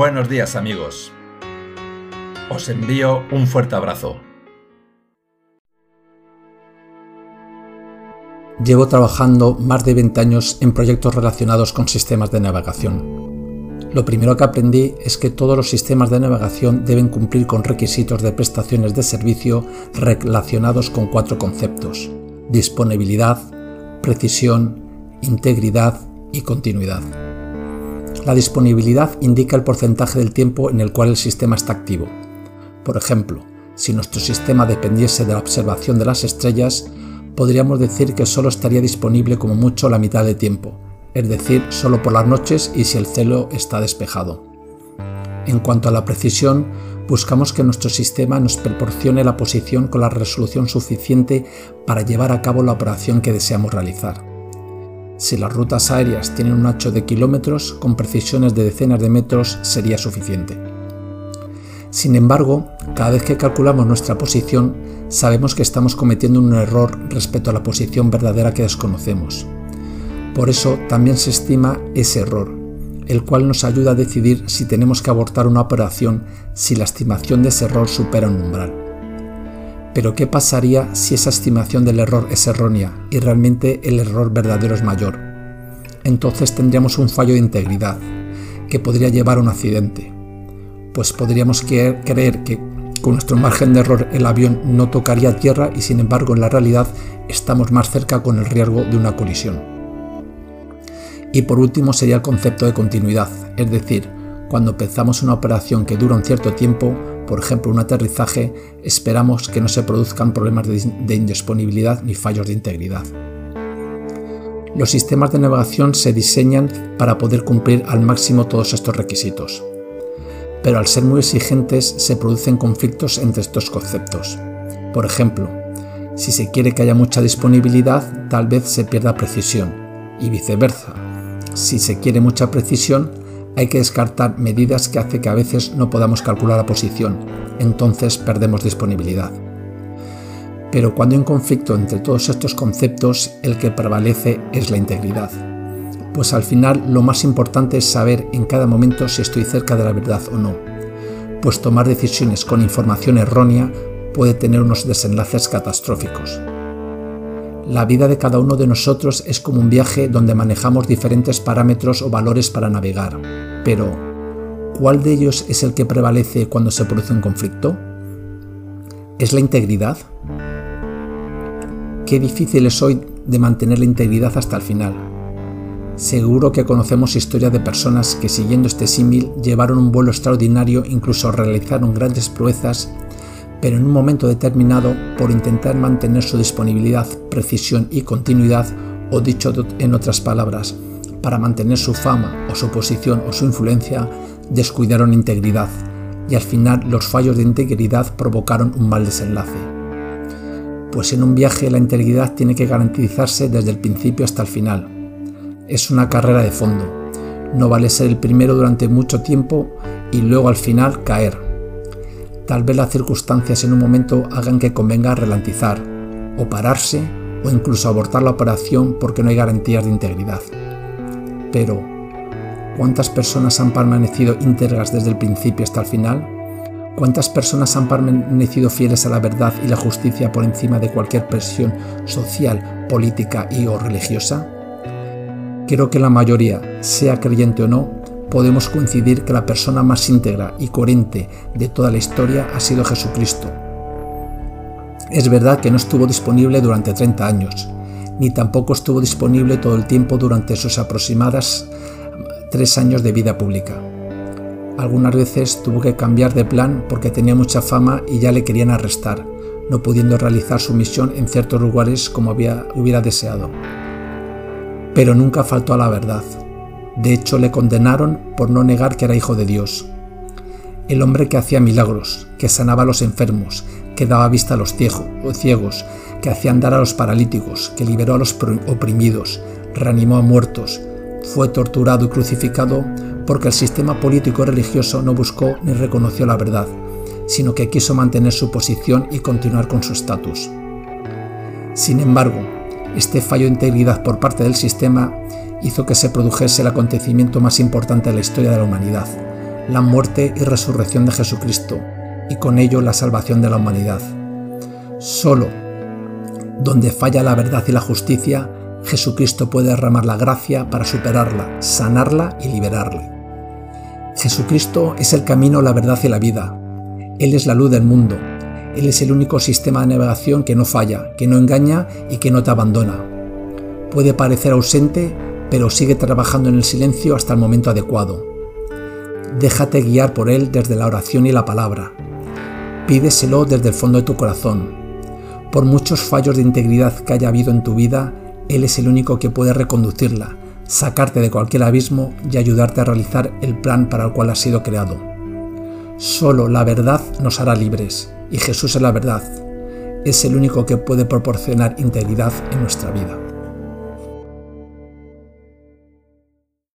Buenos días amigos. Os envío un fuerte abrazo. Llevo trabajando más de 20 años en proyectos relacionados con sistemas de navegación. Lo primero que aprendí es que todos los sistemas de navegación deben cumplir con requisitos de prestaciones de servicio relacionados con cuatro conceptos. Disponibilidad, precisión, integridad y continuidad. La disponibilidad indica el porcentaje del tiempo en el cual el sistema está activo. Por ejemplo, si nuestro sistema dependiese de la observación de las estrellas, podríamos decir que solo estaría disponible como mucho la mitad de tiempo, es decir, solo por las noches y si el cielo está despejado. En cuanto a la precisión, buscamos que nuestro sistema nos proporcione la posición con la resolución suficiente para llevar a cabo la operación que deseamos realizar. Si las rutas aéreas tienen un ancho de kilómetros, con precisiones de decenas de metros sería suficiente. Sin embargo, cada vez que calculamos nuestra posición, sabemos que estamos cometiendo un error respecto a la posición verdadera que desconocemos. Por eso también se estima ese error, el cual nos ayuda a decidir si tenemos que abortar una operación si la estimación de ese error supera un umbral. Pero ¿qué pasaría si esa estimación del error es errónea y realmente el error verdadero es mayor? Entonces tendríamos un fallo de integridad, que podría llevar a un accidente. Pues podríamos creer que con nuestro margen de error el avión no tocaría tierra y sin embargo en la realidad estamos más cerca con el riesgo de una colisión. Y por último sería el concepto de continuidad, es decir, cuando pensamos una operación que dura un cierto tiempo, por ejemplo un aterrizaje, esperamos que no se produzcan problemas de indisponibilidad ni fallos de integridad. Los sistemas de navegación se diseñan para poder cumplir al máximo todos estos requisitos. Pero al ser muy exigentes se producen conflictos entre estos conceptos. Por ejemplo, si se quiere que haya mucha disponibilidad, tal vez se pierda precisión, y viceversa. Si se quiere mucha precisión, hay que descartar medidas que hace que a veces no podamos calcular la posición, entonces perdemos disponibilidad. Pero cuando hay un conflicto entre todos estos conceptos, el que prevalece es la integridad. Pues al final lo más importante es saber en cada momento si estoy cerca de la verdad o no, pues tomar decisiones con información errónea puede tener unos desenlaces catastróficos. La vida de cada uno de nosotros es como un viaje donde manejamos diferentes parámetros o valores para navegar. Pero, ¿cuál de ellos es el que prevalece cuando se produce un conflicto? ¿Es la integridad? Qué difícil es hoy de mantener la integridad hasta el final. Seguro que conocemos historias de personas que siguiendo este símil llevaron un vuelo extraordinario, incluso realizaron grandes proezas pero en un momento determinado, por intentar mantener su disponibilidad, precisión y continuidad, o dicho en otras palabras, para mantener su fama o su posición o su influencia, descuidaron integridad, y al final los fallos de integridad provocaron un mal desenlace. Pues en un viaje la integridad tiene que garantizarse desde el principio hasta el final. Es una carrera de fondo. No vale ser el primero durante mucho tiempo y luego al final caer Tal vez las circunstancias en un momento hagan que convenga ralentizar, o pararse, o incluso abortar la operación porque no hay garantías de integridad. Pero, ¿cuántas personas han permanecido íntegras desde el principio hasta el final? ¿Cuántas personas han permanecido fieles a la verdad y la justicia por encima de cualquier presión social, política y o religiosa? Creo que la mayoría, sea creyente o no, podemos coincidir que la persona más íntegra y coherente de toda la historia ha sido Jesucristo. Es verdad que no estuvo disponible durante 30 años, ni tampoco estuvo disponible todo el tiempo durante sus aproximadas tres años de vida pública. Algunas veces tuvo que cambiar de plan porque tenía mucha fama y ya le querían arrestar, no pudiendo realizar su misión en ciertos lugares como había, hubiera deseado. Pero nunca faltó a la verdad. De hecho, le condenaron por no negar que era hijo de Dios. El hombre que hacía milagros, que sanaba a los enfermos, que daba vista a los ciegos, que hacía andar a los paralíticos, que liberó a los oprimidos, reanimó a muertos, fue torturado y crucificado porque el sistema político y religioso no buscó ni reconoció la verdad, sino que quiso mantener su posición y continuar con su estatus. Sin embargo, este fallo de integridad por parte del sistema hizo que se produjese el acontecimiento más importante de la historia de la humanidad, la muerte y resurrección de Jesucristo y con ello la salvación de la humanidad. Solo donde falla la verdad y la justicia, Jesucristo puede derramar la gracia para superarla, sanarla y liberarle. Jesucristo es el camino, la verdad y la vida. Él es la luz del mundo. Él es el único sistema de navegación que no falla, que no engaña y que no te abandona. Puede parecer ausente, pero sigue trabajando en el silencio hasta el momento adecuado. Déjate guiar por Él desde la oración y la palabra. Pídeselo desde el fondo de tu corazón. Por muchos fallos de integridad que haya habido en tu vida, Él es el único que puede reconducirla, sacarte de cualquier abismo y ayudarte a realizar el plan para el cual has sido creado. Solo la verdad nos hará libres, y Jesús es la verdad. Es el único que puede proporcionar integridad en nuestra vida.